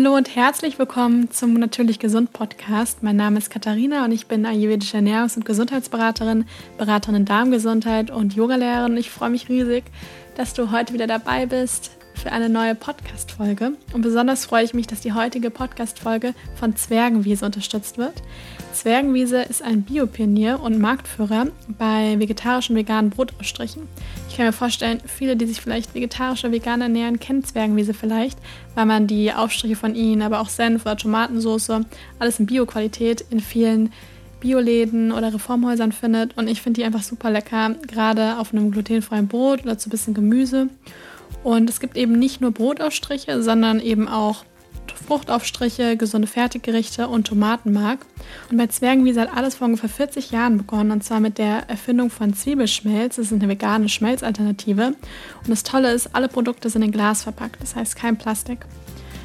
Hallo und herzlich willkommen zum Natürlich Gesund Podcast. Mein Name ist Katharina und ich bin ayurvedische Ernährungs- und Gesundheitsberaterin, Beraterin in Darmgesundheit und Yogalehrerin. Ich freue mich riesig, dass du heute wieder dabei bist für eine neue Podcast-Folge. Und besonders freue ich mich, dass die heutige Podcast-Folge von Zwergenwiese unterstützt wird. Zwergenwiese ist ein Biopionier und Marktführer bei vegetarischen veganen Brotausstrichen. Ich kann mir vorstellen, viele, die sich vielleicht vegetarisch oder vegan ernähren, kennen Zwergenwiese vielleicht, weil man die Aufstriche von ihnen, aber auch Senf oder Tomatensauce, alles in Bio-Qualität in vielen Bioläden oder Reformhäusern findet. Und ich finde die einfach super lecker, gerade auf einem glutenfreien Brot oder zu ein bisschen Gemüse. Und es gibt eben nicht nur Brotaufstriche, sondern eben auch Fruchtaufstriche, gesunde Fertiggerichte und Tomatenmark. Und bei Zwergenwiese hat alles vor ungefähr 40 Jahren begonnen und zwar mit der Erfindung von Zwiebelschmelz. Das ist eine vegane Schmelzalternative. Und das Tolle ist, alle Produkte sind in Glas verpackt, das heißt kein Plastik.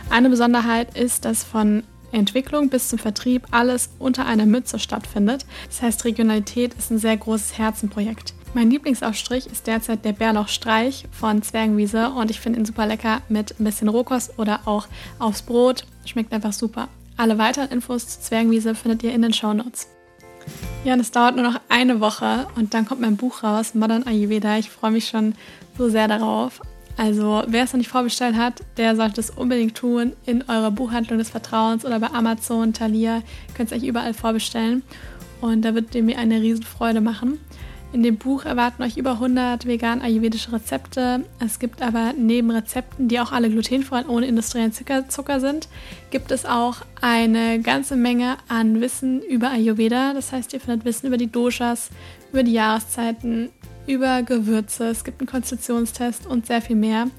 Eine Besonderheit ist, dass von Entwicklung bis zum Vertrieb alles unter einer Mütze stattfindet. Das heißt, Regionalität ist ein sehr großes Herzenprojekt. Mein Lieblingsaufstrich ist derzeit der Bärlauchstreich von Zwergenwiese und ich finde ihn super lecker mit ein bisschen Rohkost oder auch aufs Brot. Schmeckt einfach super. Alle weiteren Infos zu Zwergenwiese findet ihr in den Show Notes. Ja, und es dauert nur noch eine Woche und dann kommt mein Buch raus, Modern Ayurveda. Ich freue mich schon so sehr darauf. Also, wer es noch nicht vorbestellt hat, der sollte es unbedingt tun in eurer Buchhandlung des Vertrauens oder bei Amazon, Thalia. Ihr könnt es euch überall vorbestellen und da wird ihr mir eine riesen Freude machen. In dem Buch erwarten euch über 100 vegan-ayurvedische Rezepte. Es gibt aber neben Rezepten, die auch alle glutenfrei und ohne industriellen Zucker, sind, gibt es auch eine ganze Menge an Wissen über Ayurveda. Das heißt, ihr findet Wissen über die Doshas, über die Jahreszeiten, über Gewürze. Es gibt einen Konstitutionstest und sehr viel mehr.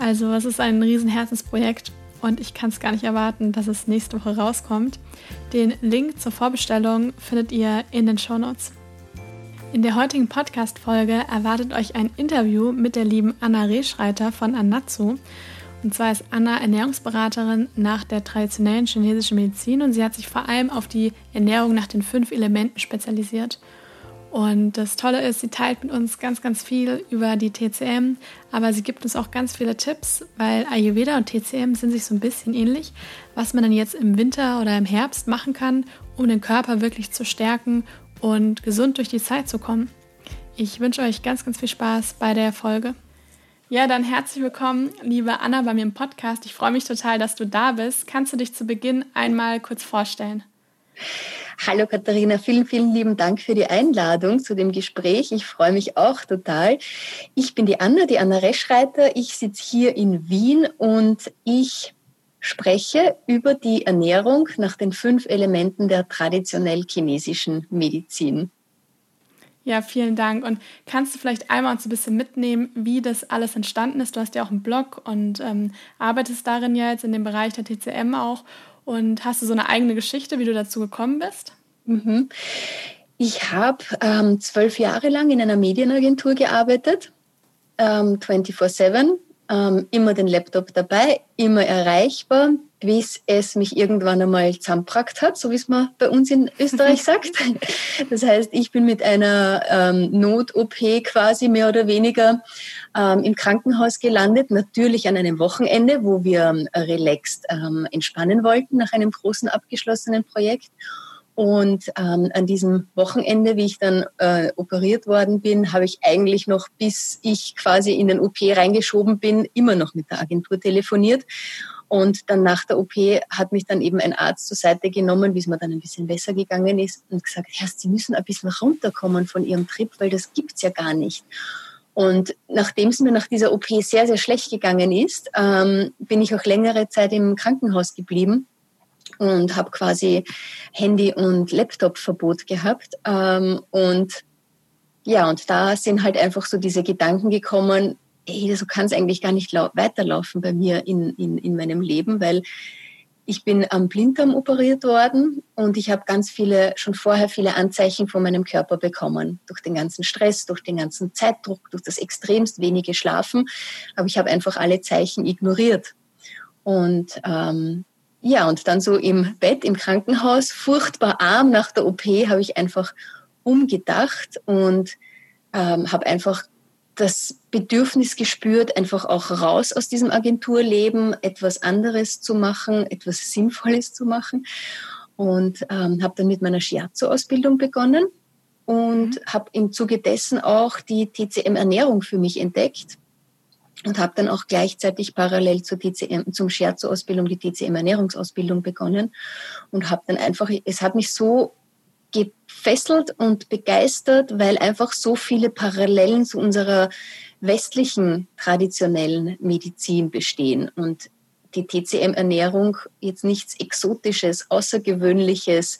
Also es ist ein riesen Herzensprojekt und ich kann es gar nicht erwarten, dass es nächste Woche rauskommt. Den Link zur Vorbestellung findet ihr in den Show Notes. In der heutigen Podcast-Folge erwartet euch ein Interview mit der lieben Anna Rehschreiter von Anatsu. Und zwar ist Anna Ernährungsberaterin nach der traditionellen chinesischen Medizin und sie hat sich vor allem auf die Ernährung nach den fünf Elementen spezialisiert. Und das Tolle ist, sie teilt mit uns ganz, ganz viel über die TCM, aber sie gibt uns auch ganz viele Tipps, weil Ayurveda und TCM sind sich so ein bisschen ähnlich, was man dann jetzt im Winter oder im Herbst machen kann, um den Körper wirklich zu stärken und gesund durch die Zeit zu kommen. Ich wünsche euch ganz, ganz viel Spaß bei der Folge. Ja, dann herzlich willkommen, liebe Anna, bei mir im Podcast. Ich freue mich total, dass du da bist. Kannst du dich zu Beginn einmal kurz vorstellen? Hallo Katharina, vielen, vielen lieben Dank für die Einladung zu dem Gespräch. Ich freue mich auch total. Ich bin die Anna, die Anna Reschreiter. Ich sitze hier in Wien und ich spreche über die Ernährung nach den fünf Elementen der traditionell chinesischen Medizin. Ja, vielen Dank. Und kannst du vielleicht einmal uns ein bisschen mitnehmen, wie das alles entstanden ist? Du hast ja auch einen Blog und ähm, arbeitest darin jetzt in dem Bereich der TCM auch. Und hast du so eine eigene Geschichte, wie du dazu gekommen bist? Mhm. Ich habe ähm, zwölf Jahre lang in einer Medienagentur gearbeitet, ähm, 24-7 ähm, immer den Laptop dabei, immer erreichbar, bis es mich irgendwann einmal zusammengebracht hat, so wie es man bei uns in Österreich sagt. Das heißt, ich bin mit einer ähm, Not-OP quasi mehr oder weniger ähm, im Krankenhaus gelandet, natürlich an einem Wochenende, wo wir ähm, relaxed ähm, entspannen wollten nach einem großen abgeschlossenen Projekt. Und ähm, an diesem Wochenende, wie ich dann äh, operiert worden bin, habe ich eigentlich noch, bis ich quasi in den OP reingeschoben bin, immer noch mit der Agentur telefoniert. Und dann nach der OP hat mich dann eben ein Arzt zur Seite genommen, wie es mir dann ein bisschen besser gegangen ist, und gesagt, Herr, Sie müssen ein bisschen runterkommen von Ihrem Trip, weil das gibt's ja gar nicht. Und nachdem es mir nach dieser OP sehr, sehr schlecht gegangen ist, ähm, bin ich auch längere Zeit im Krankenhaus geblieben und habe quasi Handy- und Laptop-Verbot gehabt. Ähm, und ja, und da sind halt einfach so diese Gedanken gekommen, ey, so kann es eigentlich gar nicht weiterlaufen bei mir in, in, in meinem Leben, weil ich bin am Blinddarm operiert worden und ich habe ganz viele, schon vorher viele Anzeichen von meinem Körper bekommen. Durch den ganzen Stress, durch den ganzen Zeitdruck, durch das extremst wenige Schlafen. Aber ich habe einfach alle Zeichen ignoriert. Und ähm, ja, und dann so im Bett im Krankenhaus, furchtbar arm nach der OP, habe ich einfach umgedacht und ähm, habe einfach das Bedürfnis gespürt, einfach auch raus aus diesem Agenturleben, etwas anderes zu machen, etwas Sinnvolles zu machen. Und ähm, habe dann mit meiner Shiatsu-Ausbildung begonnen und mhm. habe im Zuge dessen auch die TCM-Ernährung für mich entdeckt und habe dann auch gleichzeitig parallel zur TCM, zum Shiatsu-Ausbildung die TCM-Ernährungsausbildung begonnen und habe dann einfach, es hat mich so gefesselt und begeistert, weil einfach so viele Parallelen zu unserer westlichen traditionellen Medizin bestehen und die TCM-Ernährung jetzt nichts Exotisches, Außergewöhnliches,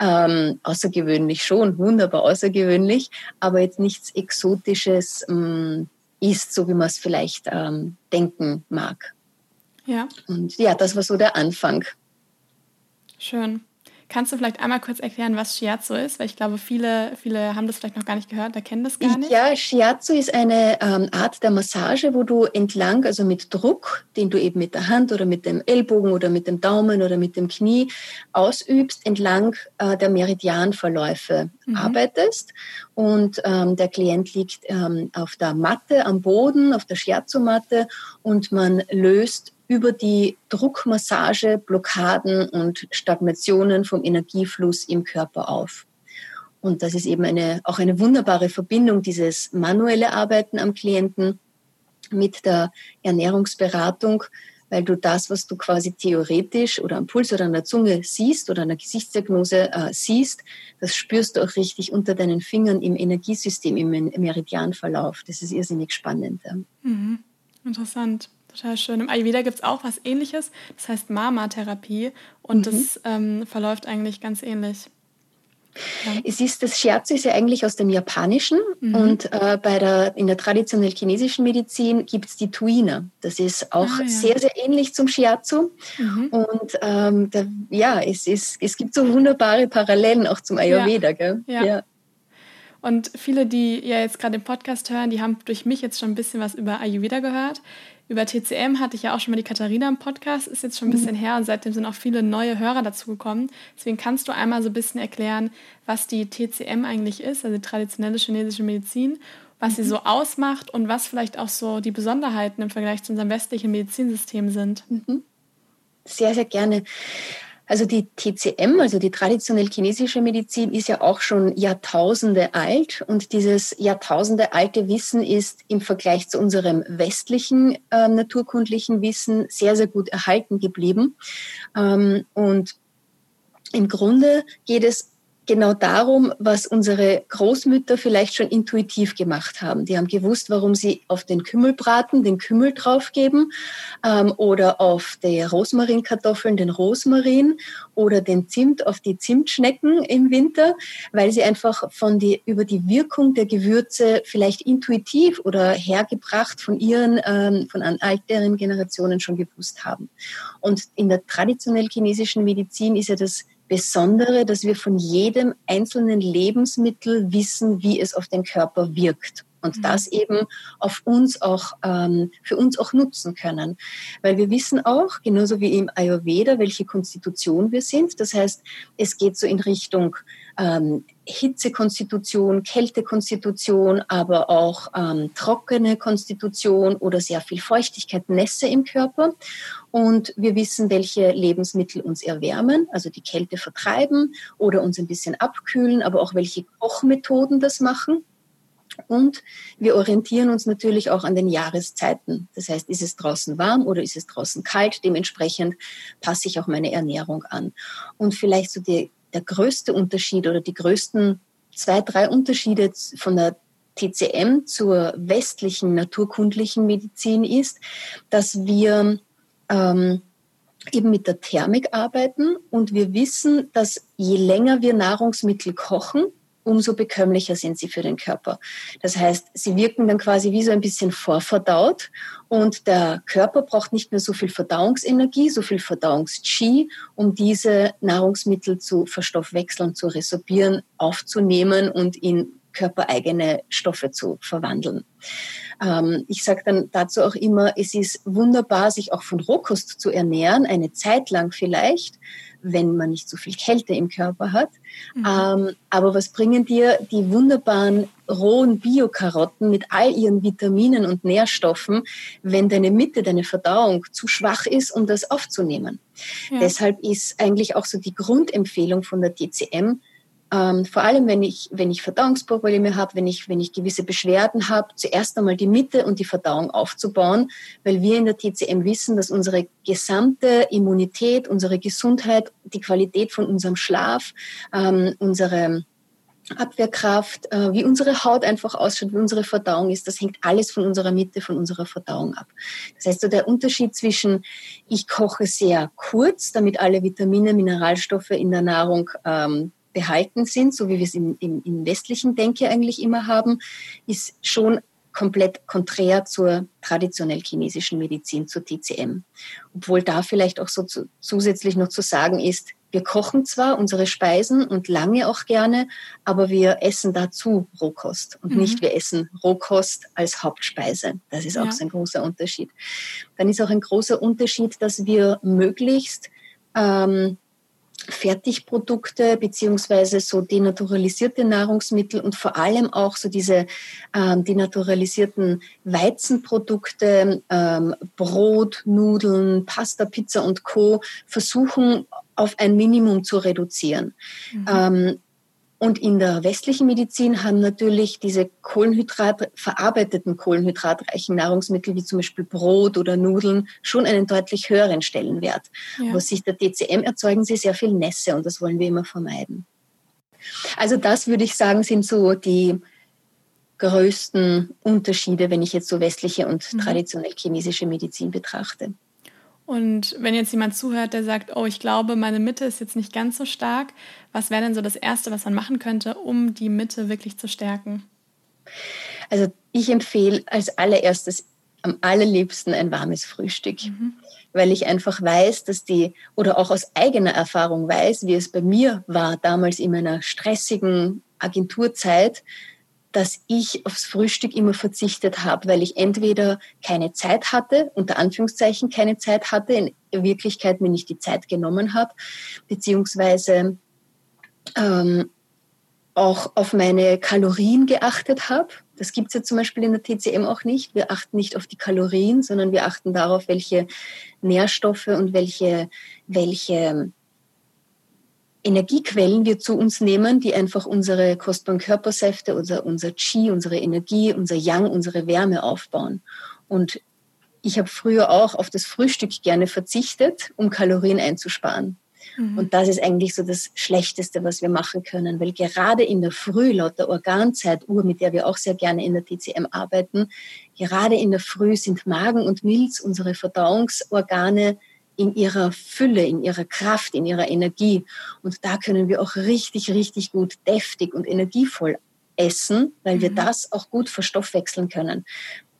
ähm, außergewöhnlich schon, wunderbar außergewöhnlich, aber jetzt nichts Exotisches ähm, ist, so wie man es vielleicht ähm, denken mag. Ja. Und ja, das war so der Anfang. Schön. Kannst du vielleicht einmal kurz erklären, was Shiatsu ist? Weil ich glaube, viele, viele haben das vielleicht noch gar nicht gehört, da kennen das gar nicht. Ja, Shiatsu ist eine ähm, Art der Massage, wo du entlang, also mit Druck, den du eben mit der Hand oder mit dem Ellbogen oder mit dem Daumen oder mit dem Knie ausübst, entlang äh, der Meridianverläufe mhm. arbeitest. Und ähm, der Klient liegt ähm, auf der Matte am Boden, auf der Shiatsu-Matte und man löst über die Druckmassage Blockaden und Stagnationen vom Energiefluss im Körper auf. Und das ist eben eine, auch eine wunderbare Verbindung, dieses manuelle Arbeiten am Klienten mit der Ernährungsberatung, weil du das, was du quasi theoretisch oder am Puls oder an der Zunge siehst oder an der Gesichtsdiagnose äh, siehst, das spürst du auch richtig unter deinen Fingern im Energiesystem, im Meridianverlauf. Das ist irrsinnig spannend. Mhm. Interessant. Total schön. Im Ayurveda gibt es auch was ähnliches, das heißt Mama-Therapie und mhm. das ähm, verläuft eigentlich ganz ähnlich. Ja. Es ist, das Shiatsu ist ja eigentlich aus dem Japanischen mhm. und äh, bei der, in der traditionell chinesischen Medizin gibt es die Tuina. Das ist auch ah, ja. sehr, sehr ähnlich zum Shiatsu. Mhm. Und ähm, da, ja, es, ist, es gibt so wunderbare Parallelen auch zum Ayurveda. Ja. Ja. Und viele, die ja jetzt gerade den Podcast hören, die haben durch mich jetzt schon ein bisschen was über Ayurveda gehört. Über TCM hatte ich ja auch schon mal die Katharina im Podcast, ist jetzt schon ein bisschen mhm. her und seitdem sind auch viele neue Hörer dazugekommen. Deswegen kannst du einmal so ein bisschen erklären, was die TCM eigentlich ist, also die traditionelle chinesische Medizin, was mhm. sie so ausmacht und was vielleicht auch so die Besonderheiten im Vergleich zu unserem westlichen Medizinsystem sind. Mhm. Sehr, sehr gerne. Also die TCM, also die traditionell chinesische Medizin, ist ja auch schon Jahrtausende alt und dieses Jahrtausende alte Wissen ist im Vergleich zu unserem westlichen äh, naturkundlichen Wissen sehr, sehr gut erhalten geblieben. Ähm, und im Grunde geht es genau darum, was unsere Großmütter vielleicht schon intuitiv gemacht haben. Die haben gewusst, warum sie auf den Kümmelbraten den Kümmel draufgeben ähm, oder auf die Rosmarinkartoffeln den Rosmarin oder den Zimt auf die Zimtschnecken im Winter, weil sie einfach von die, über die Wirkung der Gewürze vielleicht intuitiv oder hergebracht von ihren, ähm, von älteren Generationen schon gewusst haben. Und in der traditionell chinesischen Medizin ist ja das Besondere, dass wir von jedem einzelnen Lebensmittel wissen, wie es auf den Körper wirkt und mhm. das eben auf uns auch ähm, für uns auch nutzen können, weil wir wissen auch genauso wie im Ayurveda, welche Konstitution wir sind. Das heißt, es geht so in Richtung ähm, Hitzekonstitution, Kältekonstitution, aber auch ähm, trockene Konstitution oder sehr viel Feuchtigkeit, Nässe im Körper. Und wir wissen, welche Lebensmittel uns erwärmen, also die Kälte vertreiben oder uns ein bisschen abkühlen, aber auch welche Kochmethoden das machen. Und wir orientieren uns natürlich auch an den Jahreszeiten. Das heißt, ist es draußen warm oder ist es draußen kalt? Dementsprechend passe ich auch meine Ernährung an. Und vielleicht so die, der größte Unterschied oder die größten zwei, drei Unterschiede von der TCM zur westlichen naturkundlichen Medizin ist, dass wir ähm, eben mit der Thermik arbeiten und wir wissen, dass je länger wir Nahrungsmittel kochen, umso bekömmlicher sind sie für den Körper. Das heißt, sie wirken dann quasi wie so ein bisschen vorverdaut und der Körper braucht nicht mehr so viel Verdauungsenergie, so viel Verdauungs-Qi, um diese Nahrungsmittel zu verstoffwechseln, zu resorbieren, aufzunehmen und in körpereigene Stoffe zu verwandeln. Ähm, ich sage dann dazu auch immer, es ist wunderbar, sich auch von Rohkost zu ernähren, eine Zeit lang vielleicht, wenn man nicht so viel Kälte im Körper hat. Mhm. Ähm, aber was bringen dir die wunderbaren rohen Biokarotten mit all ihren Vitaminen und Nährstoffen, wenn deine Mitte, deine Verdauung zu schwach ist, um das aufzunehmen? Ja. Deshalb ist eigentlich auch so die Grundempfehlung von der TCM, ähm, vor allem, wenn ich, wenn ich Verdauungsprobleme habe, wenn ich, wenn ich gewisse Beschwerden habe, zuerst einmal die Mitte und die Verdauung aufzubauen, weil wir in der TCM wissen, dass unsere gesamte Immunität, unsere Gesundheit, die Qualität von unserem Schlaf, ähm, unsere Abwehrkraft, äh, wie unsere Haut einfach ausschaut, wie unsere Verdauung ist, das hängt alles von unserer Mitte, von unserer Verdauung ab. Das heißt, so der Unterschied zwischen ich koche sehr kurz, damit alle Vitamine, Mineralstoffe in der Nahrung ähm, behalten sind, so wie wir es im, im, im westlichen Denke eigentlich immer haben, ist schon komplett konträr zur traditionell chinesischen Medizin, zur TCM. Obwohl da vielleicht auch so zu, zusätzlich noch zu sagen ist, wir kochen zwar unsere Speisen und lange auch gerne, aber wir essen dazu Rohkost und mhm. nicht wir essen Rohkost als Hauptspeise. Das ist auch ja. so ein großer Unterschied. Dann ist auch ein großer Unterschied, dass wir möglichst ähm, Fertigprodukte beziehungsweise so denaturalisierte Nahrungsmittel und vor allem auch so diese ähm, denaturalisierten Weizenprodukte, ähm, Brot, Nudeln, Pasta, Pizza und Co. versuchen auf ein Minimum zu reduzieren. Mhm. Ähm, und in der westlichen Medizin haben natürlich diese Kohlenhydrat, verarbeiteten kohlenhydratreichen Nahrungsmittel wie zum Beispiel Brot oder Nudeln schon einen deutlich höheren Stellenwert. Ja. Aus Sicht der DCM erzeugen sie sehr viel Nässe und das wollen wir immer vermeiden. Also das würde ich sagen, sind so die größten Unterschiede, wenn ich jetzt so westliche und mhm. traditionell chinesische Medizin betrachte. Und wenn jetzt jemand zuhört, der sagt, oh, ich glaube, meine Mitte ist jetzt nicht ganz so stark, was wäre denn so das Erste, was man machen könnte, um die Mitte wirklich zu stärken? Also ich empfehle als allererstes am allerliebsten ein warmes Frühstück, mhm. weil ich einfach weiß, dass die, oder auch aus eigener Erfahrung weiß, wie es bei mir war damals in meiner stressigen Agenturzeit, dass ich aufs Frühstück immer verzichtet habe, weil ich entweder keine Zeit hatte, unter Anführungszeichen keine Zeit hatte, in Wirklichkeit mir nicht die Zeit genommen habe, beziehungsweise ähm, auch auf meine Kalorien geachtet habe. Das gibt es ja zum Beispiel in der TCM auch nicht. Wir achten nicht auf die Kalorien, sondern wir achten darauf, welche Nährstoffe und welche, welche Energiequellen wir zu uns nehmen, die einfach unsere kostbaren Körpersäfte, unser, unser Qi, unsere Energie, unser Yang, unsere Wärme aufbauen. Und ich habe früher auch auf das Frühstück gerne verzichtet, um Kalorien einzusparen. Mhm. Und das ist eigentlich so das Schlechteste, was wir machen können, weil gerade in der Früh, laut der Organzeituhr, mit der wir auch sehr gerne in der TCM arbeiten, gerade in der Früh sind Magen und Milz, unsere Verdauungsorgane, in ihrer Fülle, in ihrer Kraft, in ihrer Energie. Und da können wir auch richtig, richtig gut deftig und energievoll essen, weil wir mhm. das auch gut verstoffwechseln können.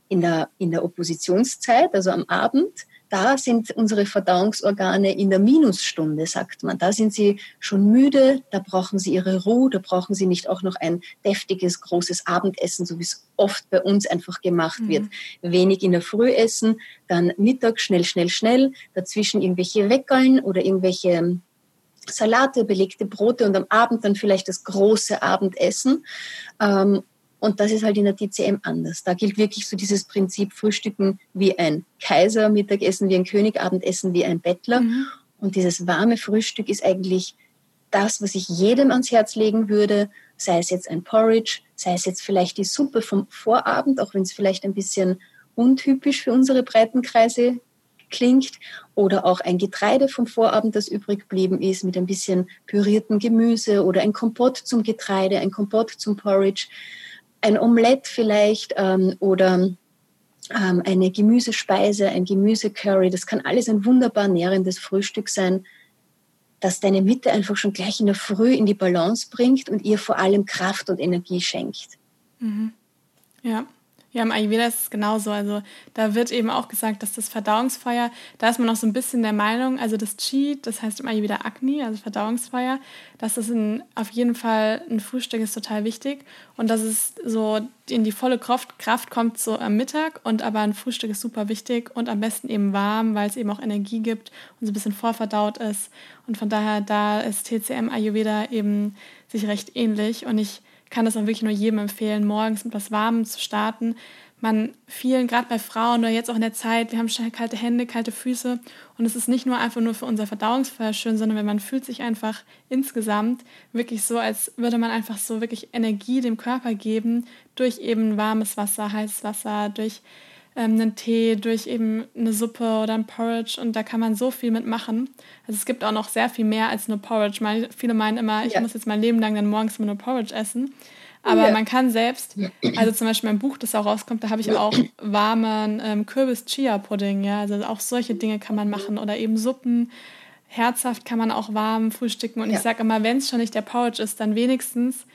In der, in der Oppositionszeit, also am Abend, da sind unsere Verdauungsorgane in der Minusstunde, sagt man. Da sind sie schon müde, da brauchen sie ihre Ruhe, da brauchen sie nicht auch noch ein deftiges, großes Abendessen, so wie es oft bei uns einfach gemacht mhm. wird. Wenig in der Früh essen, dann Mittag schnell, schnell, schnell, dazwischen irgendwelche Weckeln oder irgendwelche Salate, belegte Brote und am Abend dann vielleicht das große Abendessen. Ähm, und das ist halt in der TCM anders. Da gilt wirklich so dieses Prinzip Frühstücken wie ein Kaiser, Mittagessen wie ein König, Abendessen wie ein Bettler. Mhm. Und dieses warme Frühstück ist eigentlich das, was ich jedem ans Herz legen würde, sei es jetzt ein Porridge, sei es jetzt vielleicht die Suppe vom Vorabend, auch wenn es vielleicht ein bisschen untypisch für unsere Breitenkreise klingt, oder auch ein Getreide vom Vorabend, das übrig geblieben ist, mit ein bisschen püriertem Gemüse oder ein Kompott zum Getreide, ein Kompott zum Porridge ein Omelett vielleicht ähm, oder ähm, eine Gemüsespeise, ein Gemüsecurry. Das kann alles ein wunderbar nährendes Frühstück sein, das deine Mitte einfach schon gleich in der Früh in die Balance bringt und ihr vor allem Kraft und Energie schenkt. Mhm. Ja, Ja, im Ayurveda ist es genauso. Also da wird eben auch gesagt, dass das Verdauungsfeuer, da ist man noch so ein bisschen der Meinung, also das Chi, das heißt im Ayurveda Agni, also Verdauungsfeuer, dass das in, auf jeden Fall ein Frühstück ist total wichtig und dass es so in die volle Kraft, Kraft kommt so am Mittag und aber ein Frühstück ist super wichtig und am besten eben warm, weil es eben auch Energie gibt und so ein bisschen vorverdaut ist und von daher da ist TCM Ayurveda eben sich recht ähnlich und ich kann das auch wirklich nur jedem empfehlen, morgens mit was Warmem zu starten. Man vielen, gerade bei Frauen oder jetzt auch in der Zeit, wir haben schnell kalte Hände, kalte Füße und es ist nicht nur einfach nur für unser Verdauungsfeuer schön, sondern wenn man fühlt sich einfach insgesamt wirklich so, als würde man einfach so wirklich Energie dem Körper geben durch eben warmes Wasser, heißes Wasser, durch ähm, einen Tee, durch eben eine Suppe oder ein Porridge und da kann man so viel mitmachen. Also es gibt auch noch sehr viel mehr als nur Porridge. Meine, viele meinen immer, ich ja. muss jetzt mein Leben lang dann morgens immer nur Porridge essen. Aber ja. man kann selbst, also zum Beispiel mein Buch, das auch rauskommt, da habe ich auch warmen ähm, Kürbis-Chia-Pudding, ja, also auch solche Dinge kann man machen oder eben Suppen. Herzhaft kann man auch warm frühstücken und ja. ich sage immer, wenn es schon nicht der Porridge ist, dann wenigstens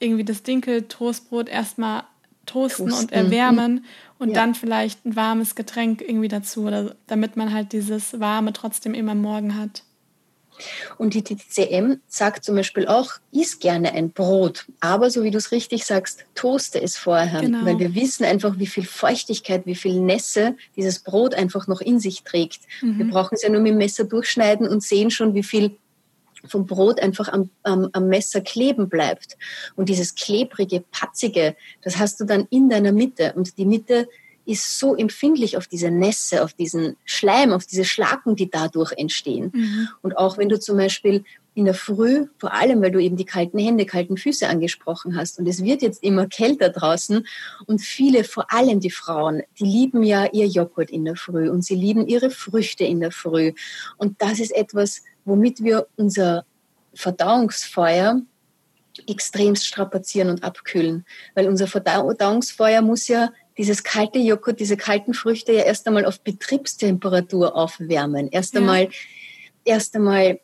irgendwie das Dinkel-Toastbrot erstmal toasten, toasten, und erwärmen und ja. dann vielleicht ein warmes Getränk irgendwie dazu, oder, damit man halt dieses Warme trotzdem immer morgen hat. Und die TCM sagt zum Beispiel auch, iss gerne ein Brot, aber so wie du es richtig sagst, toaste es vorher, genau. weil wir wissen einfach, wie viel Feuchtigkeit, wie viel Nässe dieses Brot einfach noch in sich trägt. Mhm. Wir brauchen es ja nur mit dem Messer durchschneiden und sehen schon, wie viel vom Brot einfach am, am, am Messer kleben bleibt. Und dieses klebrige, patzige, das hast du dann in deiner Mitte. Und die Mitte ist so empfindlich auf diese Nässe, auf diesen Schleim, auf diese Schlacken, die dadurch entstehen. Mhm. Und auch wenn du zum Beispiel in der Früh, vor allem weil du eben die kalten Hände, kalten Füße angesprochen hast, und es wird jetzt immer kälter draußen, und viele, vor allem die Frauen, die lieben ja ihr Joghurt in der Früh und sie lieben ihre Früchte in der Früh. Und das ist etwas, womit wir unser Verdauungsfeuer extremst strapazieren und abkühlen. Weil unser Verdauungsfeuer muss ja dieses kalte Joghurt, diese kalten Früchte ja erst einmal auf Betriebstemperatur aufwärmen. Erst einmal, ja. erst einmal,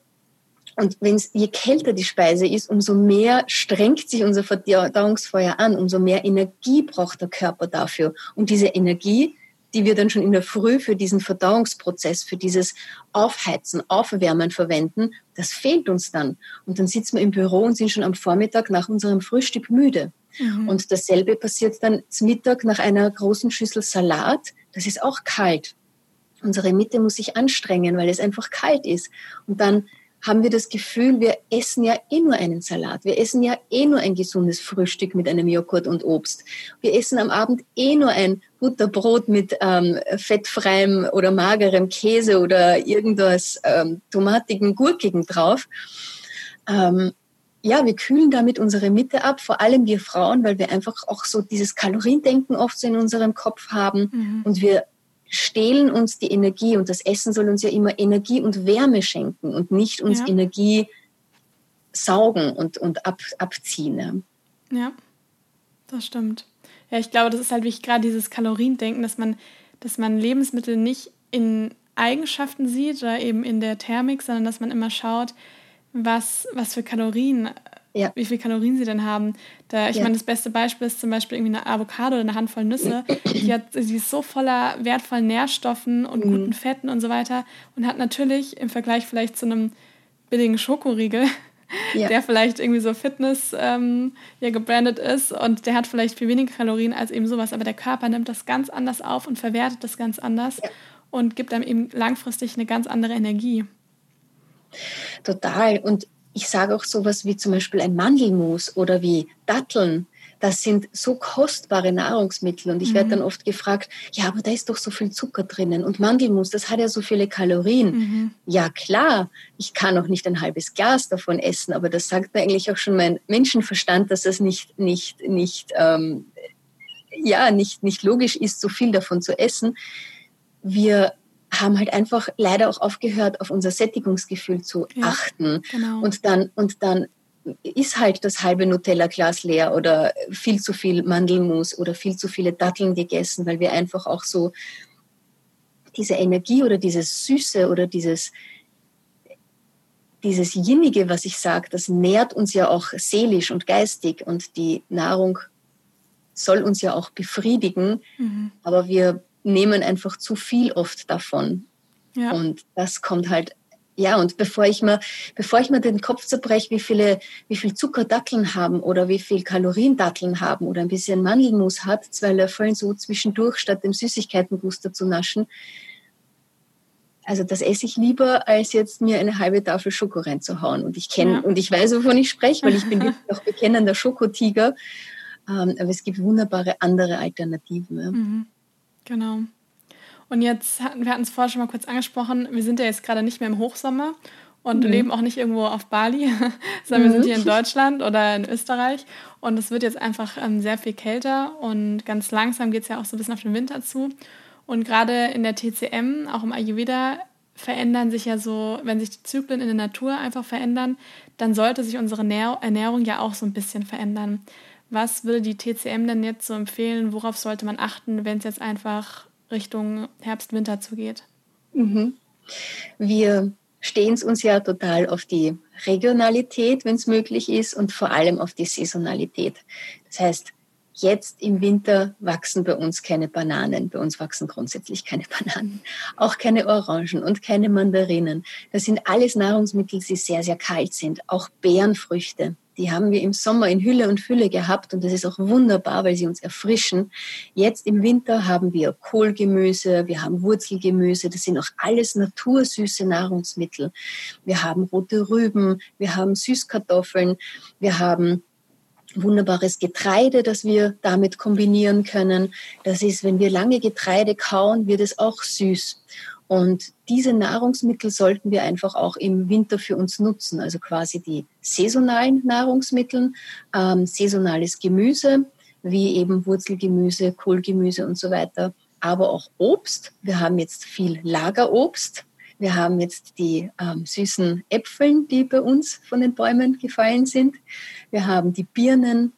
und wenn's, je kälter die Speise ist, umso mehr strengt sich unser Verdauungsfeuer an, umso mehr Energie braucht der Körper dafür. Und diese Energie, die wir dann schon in der Früh für diesen Verdauungsprozess, für dieses Aufheizen, Aufwärmen verwenden, das fehlt uns dann. Und dann sitzen wir im Büro und sind schon am Vormittag nach unserem Frühstück müde. Mhm. Und dasselbe passiert dann zum Mittag nach einer großen Schüssel Salat. Das ist auch kalt. Unsere Mitte muss sich anstrengen, weil es einfach kalt ist. Und dann haben wir das Gefühl, wir essen ja eh nur einen Salat. Wir essen ja eh nur ein gesundes Frühstück mit einem Joghurt und Obst. Wir essen am Abend eh nur ein Butterbrot mit ähm, fettfreiem oder magerem Käse oder irgendwas ähm, tomatigen, gurkigen drauf. Ähm, ja, wir kühlen damit unsere Mitte ab, vor allem wir Frauen, weil wir einfach auch so dieses Kaloriendenken oft so in unserem Kopf haben mhm. und wir stehlen uns die Energie und das Essen soll uns ja immer Energie und Wärme schenken und nicht uns ja. Energie saugen und, und ab, abziehen. Ne? Ja, das stimmt. Ja, ich glaube, das ist halt wirklich gerade dieses Kaloriendenken, dass man, dass man Lebensmittel nicht in Eigenschaften sieht oder eben in der Thermik, sondern dass man immer schaut, was, was für Kalorien, ja. wie viel Kalorien sie denn haben. Da, ich ja. meine, das beste Beispiel ist zum Beispiel irgendwie eine Avocado oder eine Handvoll Nüsse. Die, hat, die ist so voller wertvollen Nährstoffen und mhm. guten Fetten und so weiter und hat natürlich im Vergleich vielleicht zu einem billigen Schokoriegel, ja. der vielleicht irgendwie so Fitness ähm, ja, gebrandet ist und der hat vielleicht viel weniger Kalorien als eben sowas, aber der Körper nimmt das ganz anders auf und verwertet das ganz anders und gibt einem eben langfristig eine ganz andere Energie. Total. Und ich sage auch sowas wie zum Beispiel ein Mandelmus oder wie Datteln. Das sind so kostbare Nahrungsmittel. Und ich mhm. werde dann oft gefragt, ja, aber da ist doch so viel Zucker drinnen. Und Mandelmus, das hat ja so viele Kalorien. Mhm. Ja, klar, ich kann auch nicht ein halbes Glas davon essen, aber das sagt mir eigentlich auch schon mein Menschenverstand, dass das nicht, nicht, nicht, ähm, ja, nicht, nicht logisch ist, so viel davon zu essen. Wir haben halt einfach leider auch aufgehört, auf unser Sättigungsgefühl zu ja, achten. Genau. Und dann, und dann ist halt das halbe Nutella-Glas leer oder viel zu viel Mandelmus oder viel zu viele Datteln gegessen, weil wir einfach auch so diese Energie oder dieses Süße oder dieses, dieses Jinnige, was ich sage, das nährt uns ja auch seelisch und geistig und die Nahrung soll uns ja auch befriedigen, mhm. aber wir nehmen einfach zu viel oft davon. Ja. Und das kommt halt ja, und bevor ich mir, bevor ich mir den Kopf zerbreche, wie viele, wie viel Zucker Datteln haben oder wie viel Kalorien Datteln haben oder ein bisschen Mandelmus hat, zwei Löffeln so zwischendurch statt dem Süßigkeitenbooster zu naschen. Also das esse ich lieber, als jetzt mir eine halbe Tafel Schoko reinzuhauen. Und ich kenne ja. und ich weiß, wovon ich spreche, weil ich bin wirklich auch bekennender Schokotiger. Ähm, aber es gibt wunderbare andere Alternativen. Mhm. Genau. Und jetzt hatten wir hatten es vorher schon mal kurz angesprochen, wir sind ja jetzt gerade nicht mehr im Hochsommer und mhm. leben auch nicht irgendwo auf Bali, sondern mhm. wir sind hier in Deutschland oder in Österreich. Und es wird jetzt einfach ähm, sehr viel kälter und ganz langsam geht es ja auch so ein bisschen auf den Winter zu. Und gerade in der TCM, auch im Ayurveda, verändern sich ja so, wenn sich die Zyklen in der Natur einfach verändern, dann sollte sich unsere Ernährung ja auch so ein bisschen verändern. Was würde die TCM denn jetzt so empfehlen? Worauf sollte man achten, wenn es jetzt einfach Richtung Herbst, Winter zugeht? Mhm. Wir stehen es uns ja total auf die Regionalität, wenn es möglich ist, und vor allem auf die Saisonalität. Das heißt, jetzt im Winter wachsen bei uns keine Bananen. Bei uns wachsen grundsätzlich keine Bananen. Auch keine Orangen und keine Mandarinen. Das sind alles Nahrungsmittel, die sehr, sehr kalt sind. Auch Beerenfrüchte die haben wir im Sommer in Hülle und Fülle gehabt und das ist auch wunderbar, weil sie uns erfrischen. Jetzt im Winter haben wir Kohlgemüse, wir haben Wurzelgemüse, das sind auch alles natursüße Nahrungsmittel. Wir haben rote Rüben, wir haben Süßkartoffeln, wir haben wunderbares Getreide, das wir damit kombinieren können. Das ist, wenn wir lange Getreide kauen, wird es auch süß. Und diese Nahrungsmittel sollten wir einfach auch im Winter für uns nutzen, also quasi die saisonalen Nahrungsmittel, ähm, saisonales Gemüse, wie eben Wurzelgemüse, Kohlgemüse und so weiter, aber auch Obst. Wir haben jetzt viel Lagerobst. Wir haben jetzt die ähm, süßen Äpfeln, die bei uns von den Bäumen gefallen sind. Wir haben die Birnen,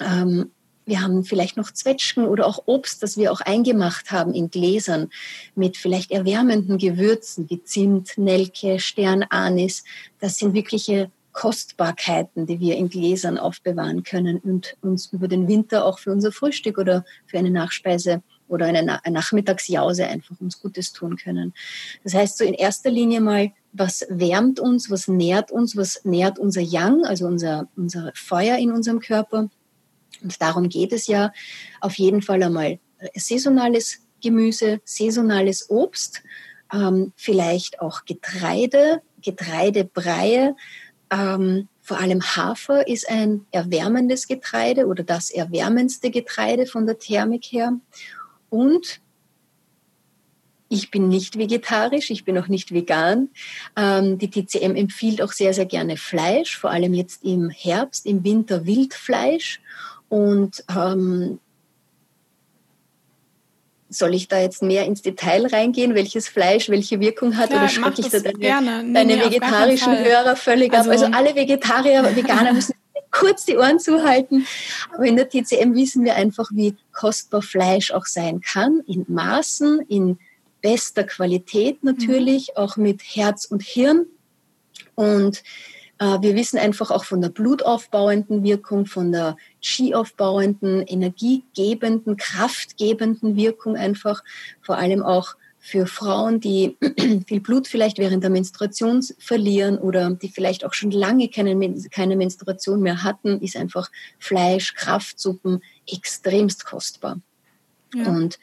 ähm, wir haben vielleicht noch Zwetschgen oder auch Obst, das wir auch eingemacht haben in Gläsern mit vielleicht erwärmenden Gewürzen wie Zimt, Nelke, Sternanis. Das sind wirkliche Kostbarkeiten, die wir in Gläsern aufbewahren können und uns über den Winter auch für unser Frühstück oder für eine Nachspeise oder eine, Nachmittagsjause einfach uns Gutes tun können. Das heißt so in erster Linie mal, was wärmt uns, was nährt uns, was nährt unser Yang, also unser, unser Feuer in unserem Körper und darum geht es ja auf jeden Fall einmal äh, saisonales Gemüse, saisonales Obst, ähm, vielleicht auch Getreide, Getreidebreie. Ähm, vor allem Hafer ist ein erwärmendes Getreide oder das erwärmendste Getreide von der Thermik her. Und ich bin nicht vegetarisch, ich bin auch nicht vegan. Ähm, die TCM empfiehlt auch sehr, sehr gerne Fleisch, vor allem jetzt im Herbst, im Winter Wildfleisch und ähm, soll ich da jetzt mehr ins Detail reingehen, welches Fleisch welche Wirkung hat? Klar, oder schrecke ich da deine, nee, deine nee, vegetarischen Hörer völlig also, ab? Also alle Vegetarier, Veganer müssen kurz die Ohren zuhalten. Aber in der TCM wissen wir einfach, wie kostbar Fleisch auch sein kann, in Maßen, in bester Qualität natürlich, mhm. auch mit Herz und Hirn. Und wir wissen einfach auch von der blutaufbauenden Wirkung, von der Ski-aufbauenden, energiegebenden, kraftgebenden Wirkung einfach, vor allem auch für Frauen, die viel Blut vielleicht während der Menstruation verlieren oder die vielleicht auch schon lange keine, keine Menstruation mehr hatten, ist einfach Fleisch, Kraftsuppen extremst kostbar. Ja. Und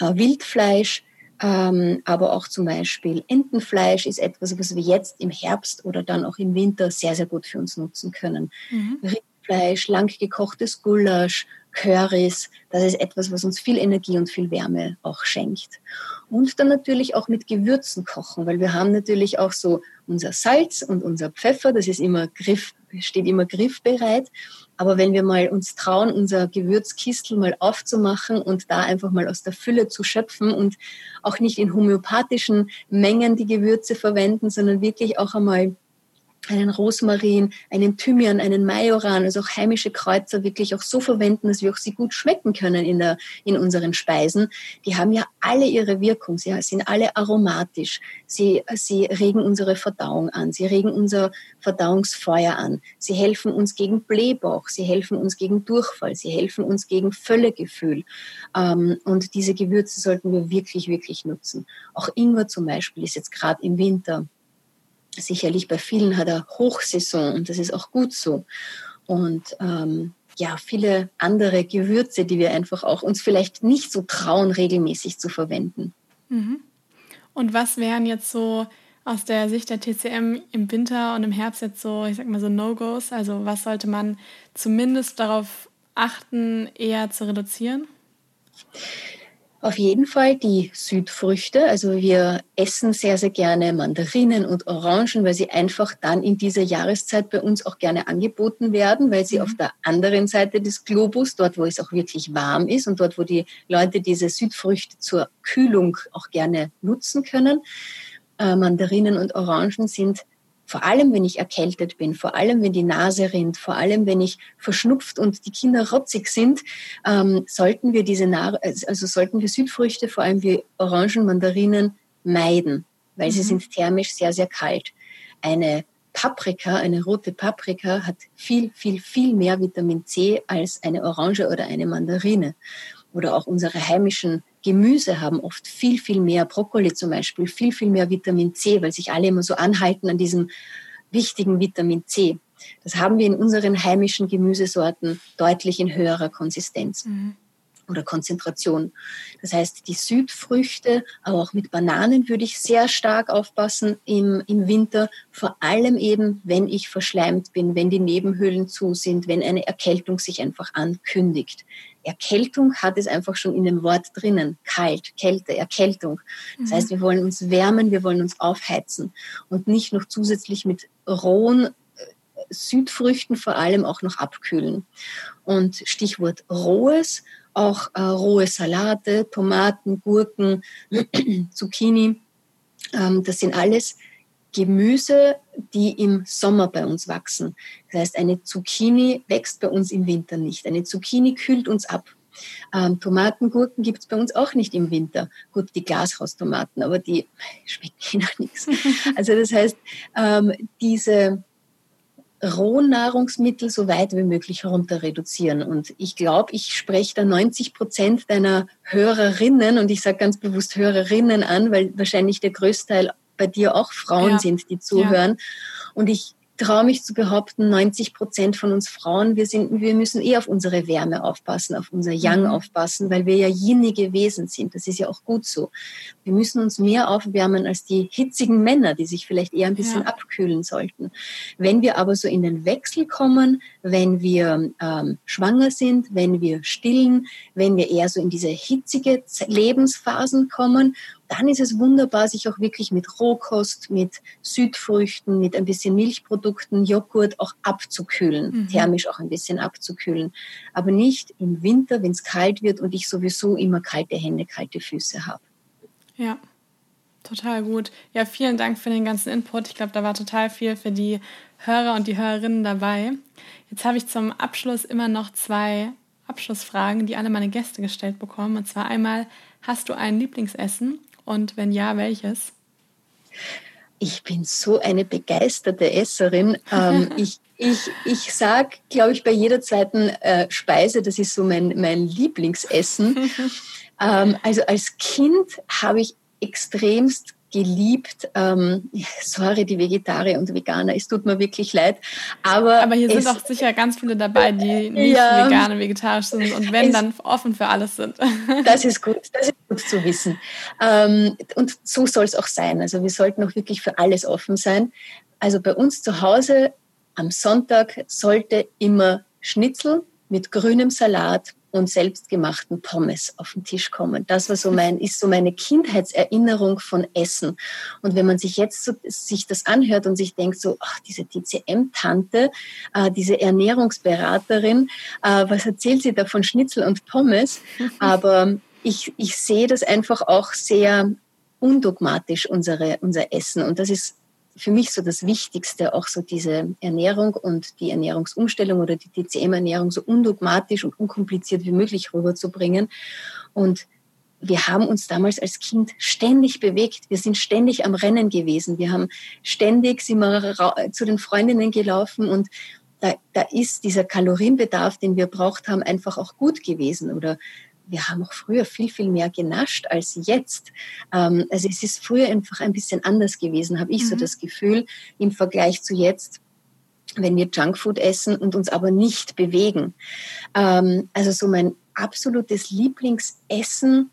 äh, Wildfleisch ähm, aber auch zum Beispiel Entenfleisch ist etwas, was wir jetzt im Herbst oder dann auch im Winter sehr, sehr gut für uns nutzen können. Mhm. Rindfleisch, lang gekochtes Gulasch, Currys, das ist etwas, was uns viel Energie und viel Wärme auch schenkt. Und dann natürlich auch mit Gewürzen kochen, weil wir haben natürlich auch so unser Salz und unser Pfeffer, das ist immer griff, steht immer griffbereit. Aber wenn wir mal uns trauen, unser Gewürzkistel mal aufzumachen und da einfach mal aus der Fülle zu schöpfen und auch nicht in homöopathischen Mengen die Gewürze verwenden, sondern wirklich auch einmal einen Rosmarin, einen Thymian, einen Majoran, also auch heimische Kräuter wirklich auch so verwenden, dass wir auch sie gut schmecken können in, der, in unseren Speisen. Die haben ja alle ihre Wirkung. Sie sind alle aromatisch. Sie, sie regen unsere Verdauung an. Sie regen unser Verdauungsfeuer an. Sie helfen uns gegen Blähbauch. Sie helfen uns gegen Durchfall. Sie helfen uns gegen Völlegefühl. Ähm, und diese Gewürze sollten wir wirklich, wirklich nutzen. Auch Ingwer zum Beispiel ist jetzt gerade im Winter sicherlich bei vielen hat er Hochsaison und das ist auch gut so. Und ähm, ja, viele andere Gewürze, die wir einfach auch uns vielleicht nicht so trauen, regelmäßig zu verwenden. Mhm. Und was wären jetzt so aus der Sicht der TCM im Winter und im Herbst jetzt so, ich sag mal so No-Gos? Also was sollte man zumindest darauf achten, eher zu reduzieren? Auf jeden Fall die Südfrüchte. Also wir essen sehr, sehr gerne Mandarinen und Orangen, weil sie einfach dann in dieser Jahreszeit bei uns auch gerne angeboten werden, weil sie mhm. auf der anderen Seite des Globus, dort wo es auch wirklich warm ist und dort wo die Leute diese Südfrüchte zur Kühlung auch gerne nutzen können. Äh, Mandarinen und Orangen sind vor allem, wenn ich erkältet bin, vor allem, wenn die Nase rinnt, vor allem, wenn ich verschnupft und die Kinder rotzig sind, ähm, sollten wir diese, Nahr also sollten wir Südfrüchte, vor allem wie Orangen, Mandarinen, meiden, weil mhm. sie sind thermisch sehr, sehr kalt. Eine Paprika, eine rote Paprika hat viel, viel, viel mehr Vitamin C als eine Orange oder eine Mandarine. Oder auch unsere heimischen Gemüse haben oft viel, viel mehr, Brokkoli zum Beispiel, viel, viel mehr Vitamin C, weil sich alle immer so anhalten an diesem wichtigen Vitamin C. Das haben wir in unseren heimischen Gemüsesorten deutlich in höherer Konsistenz. Mhm oder Konzentration. Das heißt, die Südfrüchte, aber auch mit Bananen würde ich sehr stark aufpassen im, im Winter, vor allem eben, wenn ich verschleimt bin, wenn die Nebenhöhlen zu sind, wenn eine Erkältung sich einfach ankündigt. Erkältung hat es einfach schon in dem Wort drinnen. Kalt, Kälte, Erkältung. Das mhm. heißt, wir wollen uns wärmen, wir wollen uns aufheizen und nicht noch zusätzlich mit rohen äh, Südfrüchten vor allem auch noch abkühlen. Und Stichwort rohes auch äh, rohe Salate, Tomaten, Gurken, Zucchini. Ähm, das sind alles Gemüse, die im Sommer bei uns wachsen. Das heißt, eine Zucchini wächst bei uns im Winter nicht. Eine Zucchini kühlt uns ab. Ähm, Tomaten, Gurken gibt es bei uns auch nicht im Winter. Gut, die Glashaustomaten, aber die schmecken nach nichts. Also das heißt, ähm, diese Rohnahrungsmittel so weit wie möglich runter reduzieren. Und ich glaube, ich spreche da 90 Prozent deiner Hörerinnen, und ich sage ganz bewusst Hörerinnen an, weil wahrscheinlich der Größteil bei dir auch Frauen ja. sind, die zuhören. Ja. Und ich traue mich zu behaupten, 90 Prozent von uns Frauen, wir, sind, wir müssen eh auf unsere Wärme aufpassen, auf unser Yang mhm. aufpassen, weil wir ja jinnige Wesen sind. Das ist ja auch gut so. Wir müssen uns mehr aufwärmen als die hitzigen Männer, die sich vielleicht eher ein bisschen ja. abkühlen sollten. Wenn wir aber so in den Wechsel kommen, wenn wir ähm, schwanger sind, wenn wir stillen, wenn wir eher so in diese hitzige Lebensphasen kommen dann ist es wunderbar, sich auch wirklich mit Rohkost, mit Südfrüchten, mit ein bisschen Milchprodukten, Joghurt auch abzukühlen, mhm. thermisch auch ein bisschen abzukühlen. Aber nicht im Winter, wenn es kalt wird und ich sowieso immer kalte Hände, kalte Füße habe. Ja, total gut. Ja, vielen Dank für den ganzen Input. Ich glaube, da war total viel für die Hörer und die Hörerinnen dabei. Jetzt habe ich zum Abschluss immer noch zwei Abschlussfragen, die alle meine Gäste gestellt bekommen. Und zwar einmal, hast du ein Lieblingsessen? Und wenn ja, welches? Ich bin so eine begeisterte Esserin. Ähm, ich ich, ich sage, glaube ich, bei jeder zweiten äh, Speise, das ist so mein, mein Lieblingsessen. ähm, also als Kind habe ich extremst geliebt. Ähm, sorry, die Vegetarier und Veganer, es tut mir wirklich leid. Aber, aber hier sind auch sicher ganz viele dabei, die nicht ja, vegan vegetarisch sind und wenn, dann offen für alles sind. Das ist gut, das ist gut zu wissen. Ähm, und so soll es auch sein. Also wir sollten auch wirklich für alles offen sein. Also bei uns zu Hause am Sonntag sollte immer Schnitzel mit grünem Salat und selbstgemachten Pommes auf den Tisch kommen. Das war so mein, ist so meine Kindheitserinnerung von Essen. Und wenn man sich jetzt so, sich das anhört und sich denkt so, ach, diese TCM-Tante, äh, diese Ernährungsberaterin, äh, was erzählt sie da von Schnitzel und Pommes? Aber ich, ich sehe das einfach auch sehr undogmatisch, unsere, unser Essen. Und das ist für mich so das Wichtigste, auch so diese Ernährung und die Ernährungsumstellung oder die DCM-Ernährung so undogmatisch und unkompliziert wie möglich rüberzubringen. Und wir haben uns damals als Kind ständig bewegt. Wir sind ständig am Rennen gewesen. Wir haben ständig sind wir zu den Freundinnen gelaufen und da, da ist dieser Kalorienbedarf, den wir braucht haben, einfach auch gut gewesen. Oder wir haben auch früher viel, viel mehr genascht als jetzt. Ähm, also es ist früher einfach ein bisschen anders gewesen, habe ich mhm. so das Gefühl, im Vergleich zu jetzt wenn wir Junkfood essen und uns aber nicht bewegen. Ähm, also so mein absolutes Lieblingsessen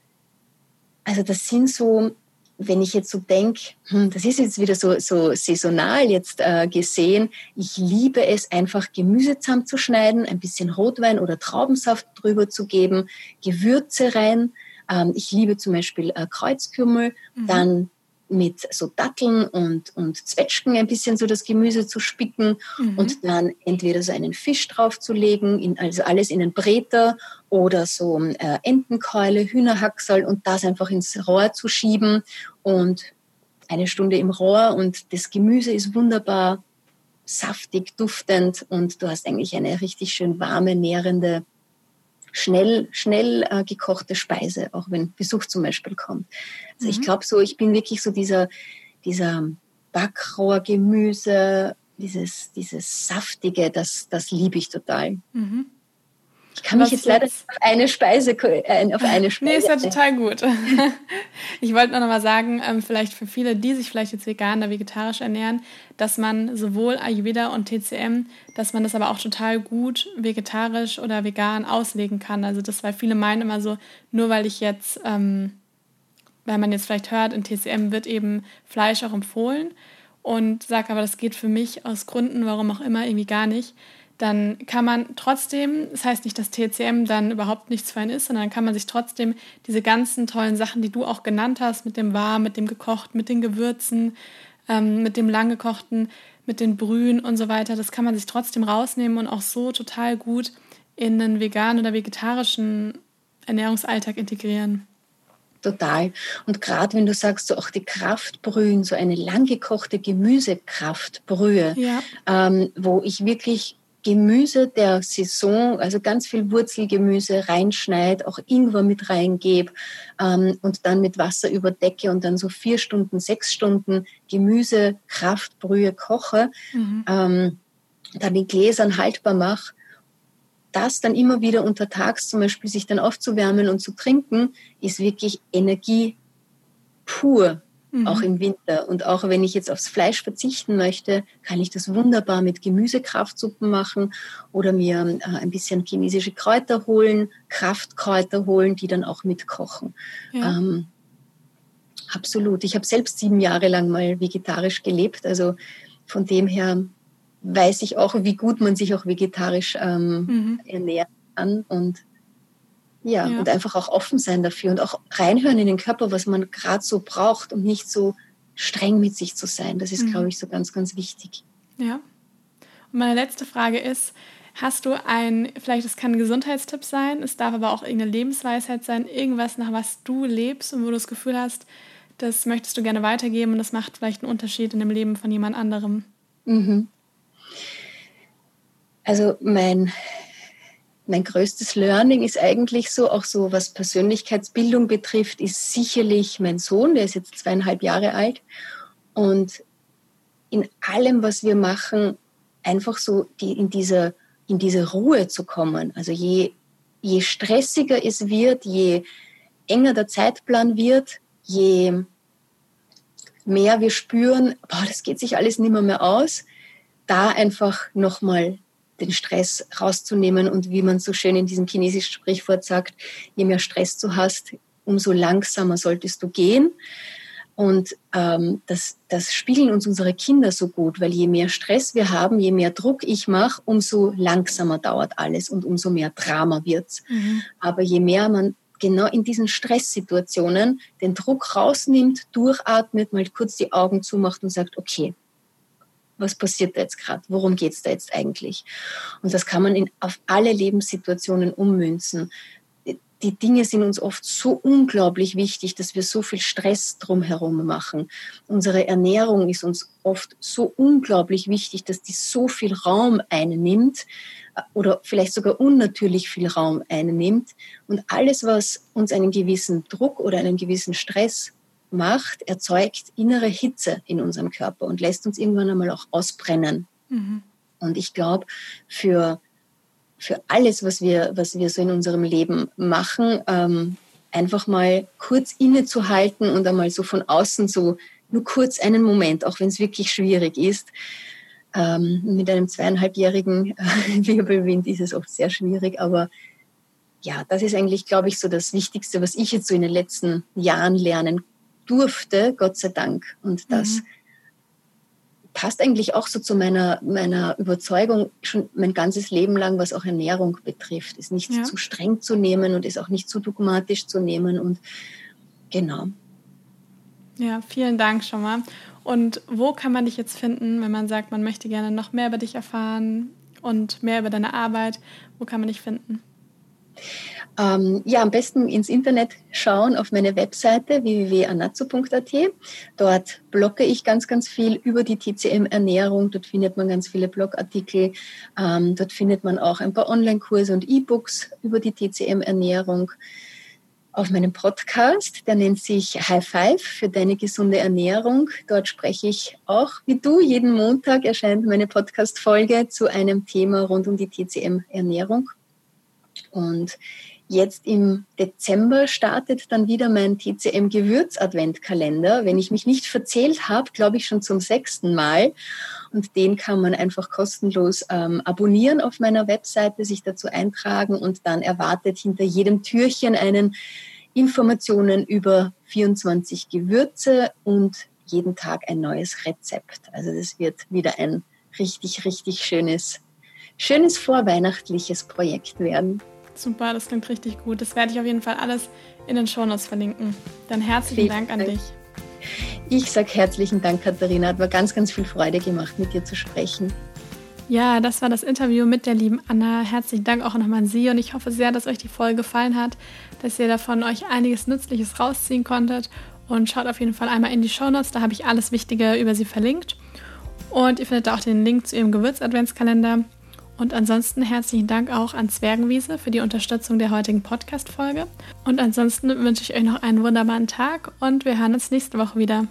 also das sind so, wenn ich jetzt so denke, hm, das ist jetzt wieder so, so saisonal jetzt äh, gesehen, ich liebe es einfach Gemüse zusammenzuschneiden, ein bisschen Rotwein oder Traubensaft drüber zu geben, Gewürze rein. Ähm, ich liebe zum Beispiel äh, Kreuzkümmel, mhm. dann mit so Datteln und, und Zwetschgen ein bisschen so das Gemüse zu spicken mhm. und dann entweder so einen Fisch draufzulegen, in, also alles in einen Breter oder so äh, Entenkeule, Hühnerhacksal und das einfach ins Rohr zu schieben und eine Stunde im Rohr und das Gemüse ist wunderbar saftig, duftend und du hast eigentlich eine richtig schön warme, nährende schnell, schnell äh, gekochte Speise, auch wenn Besuch zum Beispiel kommt. Also mhm. ich glaube so, ich bin wirklich so dieser, dieser Backrohrgemüse, dieses, dieses Saftige, das, das liebe ich total. Mhm. Ich kann mich jetzt leider auf eine Speise, äh, auf eine Speise. Nee, ist ja total gut. ich wollte noch mal sagen, ähm, vielleicht für viele, die sich vielleicht jetzt vegan oder vegetarisch ernähren, dass man sowohl Ayurveda und TCM, dass man das aber auch total gut vegetarisch oder vegan auslegen kann. Also das, weil viele meinen immer so, nur weil ich jetzt, ähm, weil man jetzt vielleicht hört, in TCM wird eben Fleisch auch empfohlen und sagt aber, das geht für mich aus Gründen, warum auch immer, irgendwie gar nicht dann kann man trotzdem, das heißt nicht, dass TCM dann überhaupt nichts für einen ist, sondern dann kann man sich trotzdem diese ganzen tollen Sachen, die du auch genannt hast, mit dem Warm, mit dem Gekocht, mit den Gewürzen, ähm, mit dem langgekochten, mit den Brühen und so weiter, das kann man sich trotzdem rausnehmen und auch so total gut in einen veganen oder vegetarischen Ernährungsalltag integrieren. Total. Und gerade wenn du sagst, so auch die Kraftbrühen, so eine langgekochte Gemüsekraftbrühe, ja. ähm, wo ich wirklich Gemüse der Saison, also ganz viel Wurzelgemüse reinschneid, auch Ingwer mit reingebe ähm, und dann mit Wasser überdecke und dann so vier Stunden, sechs Stunden Gemüse, Kraftbrühe koche, mhm. ähm, dann in Gläsern haltbar mache. Das dann immer wieder untertags zum Beispiel sich dann aufzuwärmen und zu trinken, ist wirklich Energie pur mhm. auch im Winter. Und auch wenn ich jetzt aufs Fleisch verzichten möchte, kann ich das wunderbar mit Gemüsekraftsuppen machen oder mir äh, ein bisschen chinesische Kräuter holen, Kraftkräuter holen, die dann auch mitkochen. Ja. Ähm, absolut. Ich habe selbst sieben Jahre lang mal vegetarisch gelebt. Also von dem her weiß ich auch, wie gut man sich auch vegetarisch ähm, mhm. ernähren kann. Und ja, ja, und einfach auch offen sein dafür und auch reinhören in den Körper, was man gerade so braucht und nicht so streng mit sich zu sein. Das ist, mhm. glaube ich, so ganz, ganz wichtig. Ja. Und meine letzte Frage ist, hast du ein, vielleicht es kann ein Gesundheitstipp sein, es darf aber auch irgendeine Lebensweisheit sein, irgendwas, nach was du lebst und wo du das Gefühl hast, das möchtest du gerne weitergeben und das macht vielleicht einen Unterschied in dem Leben von jemand anderem? Mhm. Also mein mein größtes Learning ist eigentlich so, auch so was Persönlichkeitsbildung betrifft, ist sicherlich mein Sohn, der ist jetzt zweieinhalb Jahre alt. Und in allem, was wir machen, einfach so die, in, dieser, in diese Ruhe zu kommen. Also je, je stressiger es wird, je enger der Zeitplan wird, je mehr wir spüren, boah, das geht sich alles nicht mehr, mehr aus, da einfach nochmal den Stress rauszunehmen und wie man so schön in diesem chinesischen Sprichwort sagt, je mehr Stress du hast, umso langsamer solltest du gehen. Und ähm, das, das spiegeln uns unsere Kinder so gut, weil je mehr Stress wir haben, je mehr Druck ich mache, umso langsamer dauert alles und umso mehr Drama wird's. Mhm. Aber je mehr man genau in diesen Stresssituationen den Druck rausnimmt, durchatmet, mal kurz die Augen zumacht und sagt, okay, was passiert da jetzt gerade, worum geht es da jetzt eigentlich. Und das kann man in, auf alle Lebenssituationen ummünzen. die Dinge sind uns oft so unglaublich wichtig, dass wir so viel Stress drumherum machen. Unsere Ernährung ist uns oft so unglaublich wichtig, dass die so viel Raum einnimmt äh, oder vielleicht sogar unnatürlich viel Raum einnimmt. Und alles, was uns einen gewissen Druck oder einen gewissen Stress macht, erzeugt innere Hitze in unserem Körper und lässt uns irgendwann einmal auch ausbrennen. Mhm. Und ich glaube, für für alles, was wir, was wir so in unserem Leben machen, ähm, einfach mal kurz innezuhalten und einmal so von außen so nur kurz einen Moment, auch wenn es wirklich schwierig ist. Ähm, mit einem zweieinhalbjährigen äh, Wirbelwind ist es oft sehr schwierig, aber ja, das ist eigentlich, glaube ich, so das Wichtigste, was ich jetzt so in den letzten Jahren lernen durfte, Gott sei Dank. Und das mhm passt eigentlich auch so zu meiner, meiner Überzeugung schon mein ganzes Leben lang, was auch Ernährung betrifft, ist nicht ja. zu streng zu nehmen und ist auch nicht zu dogmatisch zu nehmen und genau. Ja, vielen Dank schon mal. Und wo kann man dich jetzt finden, wenn man sagt, man möchte gerne noch mehr über dich erfahren und mehr über deine Arbeit? Wo kann man dich finden? Ähm, ja, am besten ins Internet schauen auf meine Webseite www.anazzo.at. Dort blogge ich ganz, ganz viel über die TCM-Ernährung. Dort findet man ganz viele Blogartikel. Ähm, dort findet man auch ein paar Online-Kurse und E-Books über die TCM-Ernährung. Auf meinem Podcast, der nennt sich High Five für deine gesunde Ernährung. Dort spreche ich auch wie du. Jeden Montag erscheint meine Podcast-Folge zu einem Thema rund um die TCM-Ernährung. Und Jetzt im Dezember startet dann wieder mein TCM Gewürz Adventkalender. Wenn ich mich nicht verzählt habe, glaube ich schon zum sechsten Mal. Und den kann man einfach kostenlos ähm, abonnieren auf meiner Webseite, sich dazu eintragen und dann erwartet hinter jedem Türchen einen Informationen über 24 Gewürze und jeden Tag ein neues Rezept. Also das wird wieder ein richtig, richtig schönes, schönes vorweihnachtliches Projekt werden. Super, das klingt richtig gut. Das werde ich auf jeden Fall alles in den Shownotes verlinken. Dann herzlichen Dank an dich. Ich sage herzlichen Dank, Katharina. Hat mir ganz, ganz viel Freude gemacht, mit dir zu sprechen. Ja, das war das Interview mit der lieben Anna. Herzlichen Dank auch nochmal an Sie und ich hoffe sehr, dass euch die Folge gefallen hat, dass ihr davon euch einiges Nützliches rausziehen konntet und schaut auf jeden Fall einmal in die Shownotes, da habe ich alles Wichtige über sie verlinkt und ihr findet da auch den Link zu ihrem Gewürz-Adventskalender. Und ansonsten herzlichen Dank auch an Zwergenwiese für die Unterstützung der heutigen Podcast-Folge. Und ansonsten wünsche ich euch noch einen wunderbaren Tag und wir hören uns nächste Woche wieder.